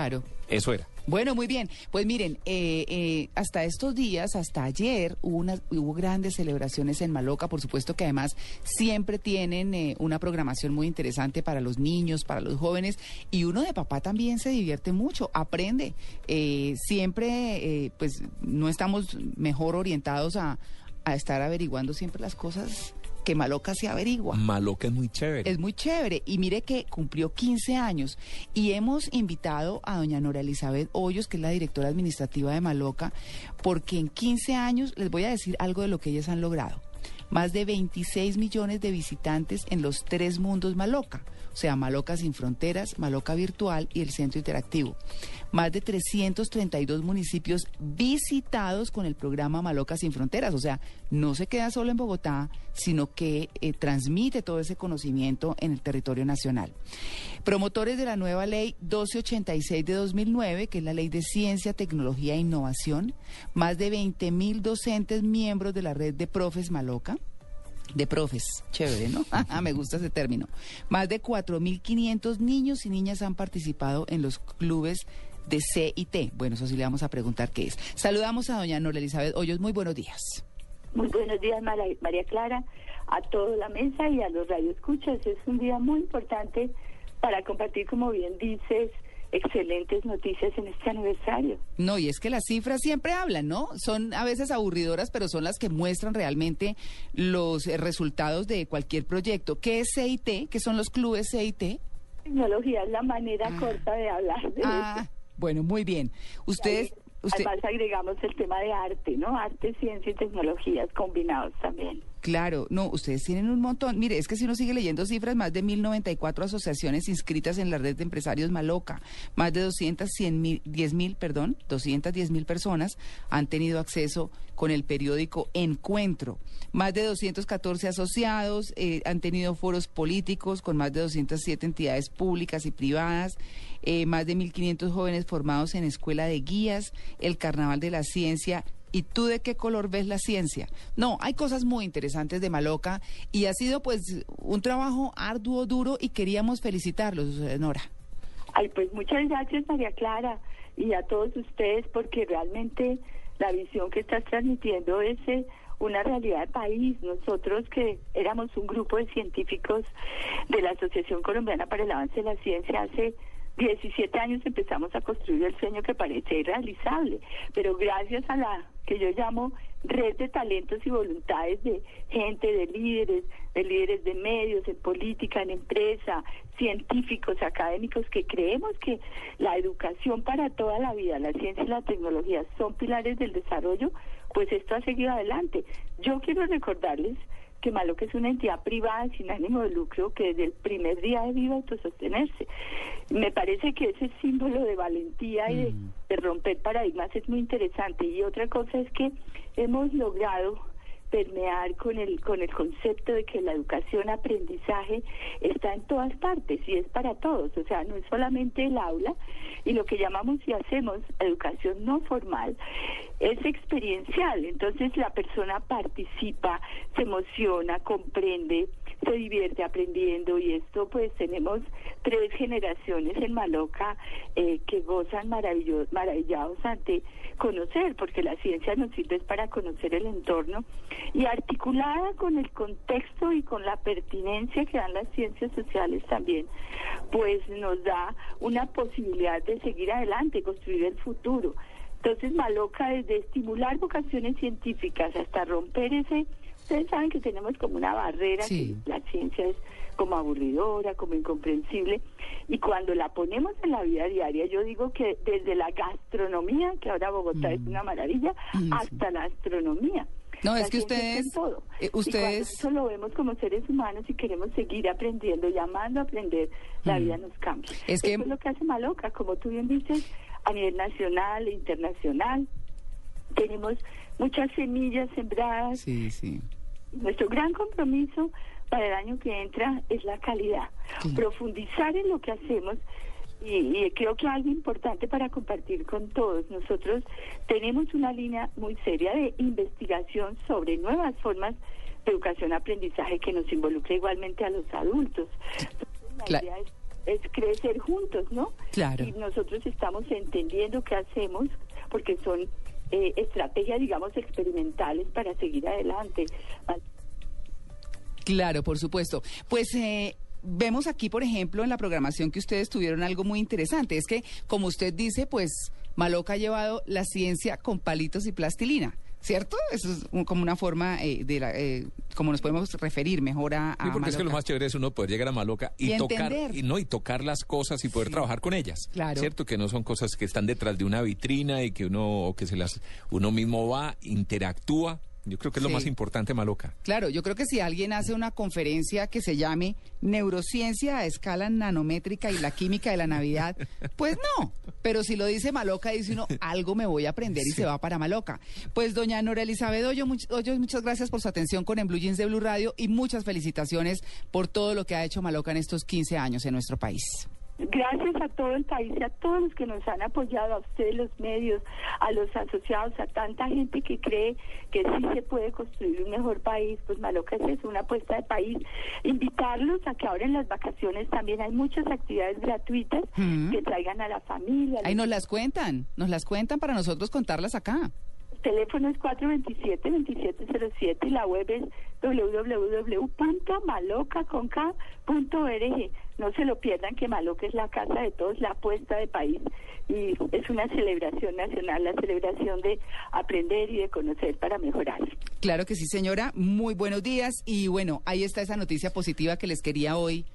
Claro. Eso era. Bueno, muy bien. Pues miren, eh, eh, hasta estos días, hasta ayer, hubo, unas, hubo grandes celebraciones en Maloca. Por supuesto que además siempre tienen eh, una programación muy interesante para los niños, para los jóvenes. Y uno de papá también se divierte mucho, aprende. Eh, siempre, eh, pues, no estamos mejor orientados a, a estar averiguando siempre las cosas que Maloca se averigua. Maloca es muy chévere. Es muy chévere. Y mire que cumplió 15 años. Y hemos invitado a doña Nora Elizabeth Hoyos, que es la directora administrativa de Maloca, porque en 15 años les voy a decir algo de lo que ellas han logrado. Más de 26 millones de visitantes en los tres mundos Maloca. O sea, Maloca sin fronteras, Maloca virtual y el centro interactivo. Más de 332 municipios visitados con el programa Maloca sin fronteras. O sea, no se queda solo en Bogotá, sino que eh, transmite todo ese conocimiento en el territorio nacional. Promotores de la nueva ley 1286 de 2009, que es la ley de ciencia, tecnología e innovación. Más de 20 mil docentes miembros de la red de profes Maloca de profes, chévere, ¿no? Me gusta ese término. Más de 4.500 niños y niñas han participado en los clubes de C y T. Bueno, eso sí le vamos a preguntar qué es. Saludamos a doña Nora Elizabeth Hoyos. Muy buenos días. Muy buenos días, María Clara, a toda la mesa y a los radioescuchas. Es un día muy importante para compartir, como bien dices, excelentes noticias en este aniversario. No, y es que las cifras siempre hablan, ¿no? Son a veces aburridoras, pero son las que muestran realmente los eh, resultados de cualquier proyecto. ¿Qué es CIT? ¿Qué son los clubes CIT? Tecnología es la manera Ah. corta de hablar de Ah, eso. Bueno, muy bien. Ustedes... Usted, Además agregamos el tema de arte, ¿no? Arte, ciencia y tecnologías combinados también. Claro, no, ustedes tienen un montón. Mire, es que si uno sigue leyendo cifras, más de 1094 asociaciones inscritas en la red de empresarios Maloca, más de 210 mil, 10 mil, perdón, 210 mil personas han tenido acceso con el periódico Encuentro. Más de 214 asociados eh, han tenido foros políticos con más de 207 entidades públicas y privadas, eh, más de 1.500 jóvenes formados en escuela de guías, el Carnaval de la Ciencia ¿Y tú de qué color ves la ciencia? No, hay cosas muy interesantes de Maloca y ha sido pues un trabajo arduo, duro y queríamos felicitarlos, eh, Nora. Ay, pues muchas gracias María Clara y a todos ustedes porque realmente la visión que estás transmitiendo es eh, una realidad de país. Nosotros que éramos un grupo de científicos de la Asociación Colombiana para el Avance de la Ciencia hace 17 años empezamos a construir el sueño que parece irrealizable, pero gracias a la que yo llamo red de talentos y voluntades de gente, de líderes, de líderes de medios, en política, en empresa, científicos, académicos, que creemos que la educación para toda la vida, la ciencia y la tecnología son pilares del desarrollo, pues esto ha seguido adelante. Yo quiero recordarles que Maloca es una entidad privada sin ánimo de lucro que desde el primer día debió autosostenerse. Me parece que ese símbolo de valentía y de, de romper paradigmas es muy interesante. Y otra cosa es que hemos logrado permear con el con el concepto de que la educación aprendizaje está en todas partes y es para todos o sea no es solamente el aula. Y lo que llamamos y hacemos educación no formal es experiencial. Entonces la persona participa se emociona comprende se divierte aprendiendo y esto pues tenemos tres generaciones en Maloca eh, que gozan maravillados ante conocer porque la ciencia nos sirve para conocer el entorno y articulada con el contexto y con la pertinencia que dan las ciencias sociales también, pues nos da una posibilidad de seguir adelante, construir el futuro. Entonces, Maloca, desde estimular vocaciones científicas hasta romper ese, ustedes saben que tenemos como una barrera, Sí. que la ciencia es como aburridora, como incomprensible, y cuando la ponemos en la vida diaria, yo digo que desde la gastronomía, que ahora Bogotá es una maravilla, Mm, sí. hasta la astronomía. No, La es que ustedes, todo. eh, Y ustedes- eso lo vemos como seres humanos y queremos seguir aprendiendo, llamando a aprender, la Mm. vida nos cambia. Es que- Eso es lo que hace Maloca, como tú bien dices, a nivel nacional e internacional. Tenemos muchas semillas sembradas. Sí, sí. Nuestro gran compromiso para el año que entra es la calidad. Sí. Profundizar en lo que hacemos. Y, y creo que algo importante para compartir con todos, nosotros tenemos una línea muy seria de investigación sobre nuevas formas de educación-aprendizaje que nos involucra igualmente a los adultos. Entonces, la idea es es crecer juntos, ¿no? Claro. Y nosotros estamos entendiendo qué hacemos, porque son eh, estrategias, digamos, experimentales para seguir adelante. Claro, por supuesto. Pues eh, vemos aquí, por ejemplo, en la programación que ustedes tuvieron algo muy interesante. Es que, como usted dice, pues Maloca ha llevado la ciencia con palitos y plastilina. ¿Cierto? Eso es un- como una forma eh, de la, eh, como nos podemos referir mejor a, a Sí, porque es que lo más chévere es uno poder llegar a Maloca y, Y tocar y no y tocar las cosas y poder Sí. trabajar con ellas. Claro. Cierto que no son cosas que están detrás de una vitrina y que uno o que se las uno mismo va, interactúa. Yo creo que es lo más importante Maloca. Claro, yo creo que si alguien hace una conferencia que se llame Neurociencia a escala nanométrica y la química de la Navidad, pues no. Pero si lo dice Maloca, dice uno, algo me voy a aprender y se va para Maloca. Pues doña Nora Elizabeth Hoyos, muchas gracias por su atención con En Blue Jeans de Blue Radio y muchas felicitaciones por todo lo que ha hecho Maloca en estos 15 años en nuestro país. Gracias a todo el país y a todos los que nos han apoyado, a ustedes los medios, a los asociados, a tanta gente que cree que sí se puede construir un mejor país. Pues Maloca es una apuesta de país. Invitarlos a que ahora en las vacaciones también hay muchas actividades gratuitas Mm. que traigan a la familia. Ahí nos las cuentan, nos las cuentan para nosotros contarlas acá. El teléfono es 427-2707 y la web es www.maloca.org. No se lo pierdan que Maloca es la casa de todos, la apuesta de país y es una celebración nacional, la celebración de aprender y de conocer para mejorar. Claro que sí, señora. Muy buenos días. Y bueno, ahí está esa noticia positiva que les quería hoy